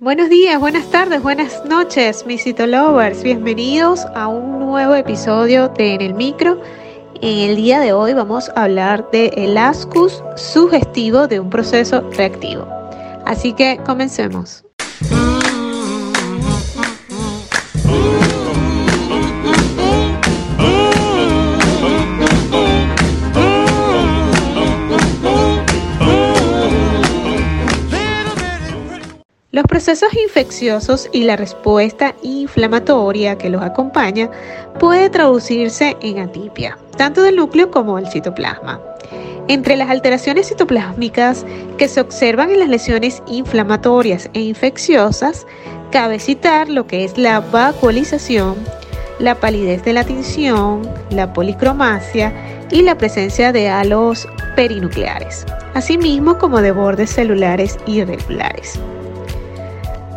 Buenos días, buenas tardes, buenas noches, mis citolovers. Bienvenidos a un nuevo episodio de En el Micro. En el día de hoy vamos a hablar de el ascus sugestivo de un proceso reactivo. Así que comencemos. Procesos infecciosos y la respuesta inflamatoria que los acompaña puede traducirse en atipia, tanto del núcleo como del citoplasma. Entre las alteraciones citoplásmicas que se observan en las lesiones inflamatorias e infecciosas, cabe citar lo que es la vacuolización, la palidez de la tinción, la policromasia y la presencia de halos perinucleares, asimismo como de bordes celulares irregulares.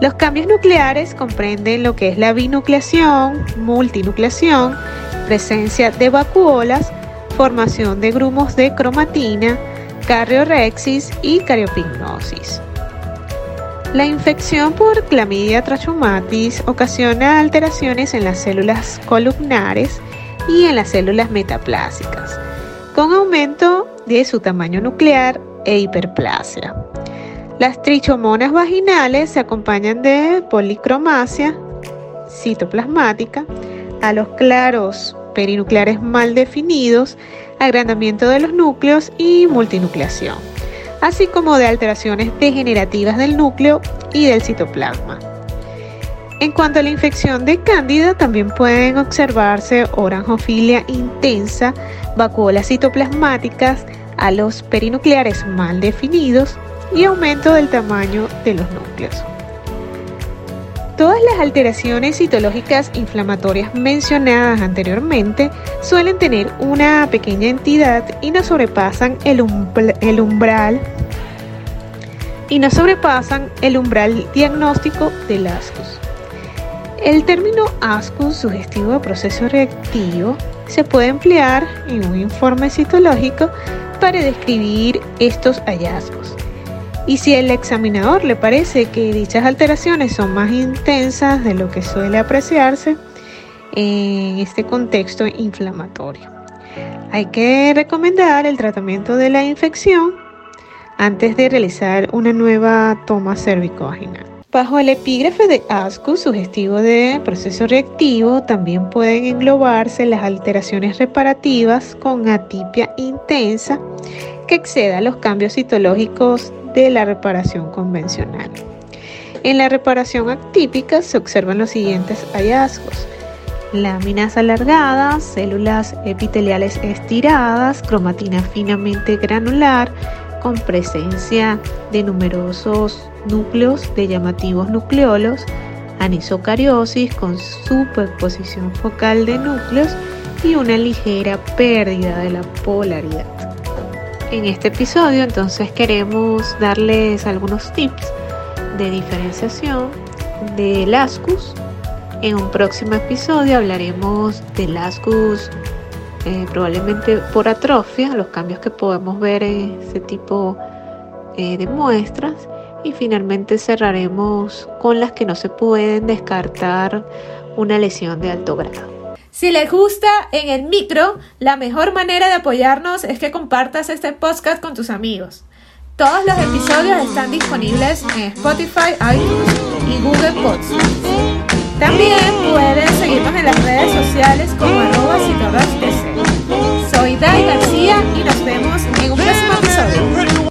Los cambios nucleares comprenden lo que es la binucleación, multinucleación, presencia de vacuolas, formación de grumos de cromatina, cariorexis y cariopignosis. La infección por clamidia trachomatis ocasiona alteraciones en las células columnares y en las células metaplásicas, con aumento de su tamaño nuclear e hiperplasia. Las trichomonas vaginales se acompañan de policromasia citoplasmática, a los claros perinucleares mal definidos, agrandamiento de los núcleos y multinucleación, así como de alteraciones degenerativas del núcleo y del citoplasma. En cuanto a la infección de cándida, también pueden observarse orangofilia intensa, vacuolas citoplasmáticas, a los perinucleares mal definidos, y aumento del tamaño de los núcleos. Todas las alteraciones citológicas inflamatorias mencionadas anteriormente suelen tener una pequeña entidad y no sobrepasan el, umbral y no sobrepasan el umbral diagnóstico del ASCUS. El término ASCUS sugestivo de proceso reactivo se puede emplear en un informe citológico para describir estos hallazgos. Y si el examinador le parece que dichas alteraciones son más intensas de lo que suele apreciarse en este contexto inflamatorio, hay que recomendar el tratamiento de la infección antes de realizar una nueva toma cervicovaginal. Bajo el epígrafe de ASCU sugestivo de proceso reactivo, también pueden englobarse las alteraciones reparativas con atipia intensa que exceda los cambios citológicos de la reparación convencional. En la reparación atípica se observan los siguientes hallazgos. Láminas alargadas, células epiteliales estiradas, cromatina finamente granular, con presencia de numerosos núcleos de llamativos nucleolos, anisocariosis con superposición focal de núcleos y una ligera pérdida de la polaridad. En este episodio entonces queremos darles algunos tips de diferenciación del ASCUS. En un próximo episodio hablaremos del ASCUS eh, probablemente por atrofia, los cambios que podemos ver en este tipo eh, de muestras. Y finalmente cerraremos con las que no se pueden descartar una lesión de alto grado. Si les gusta en el micro, la mejor manera de apoyarnos es que compartas este podcast con tus amigos. Todos los episodios están disponibles en Spotify, iTunes y Google Podcasts. También pueden seguirnos en las redes sociales como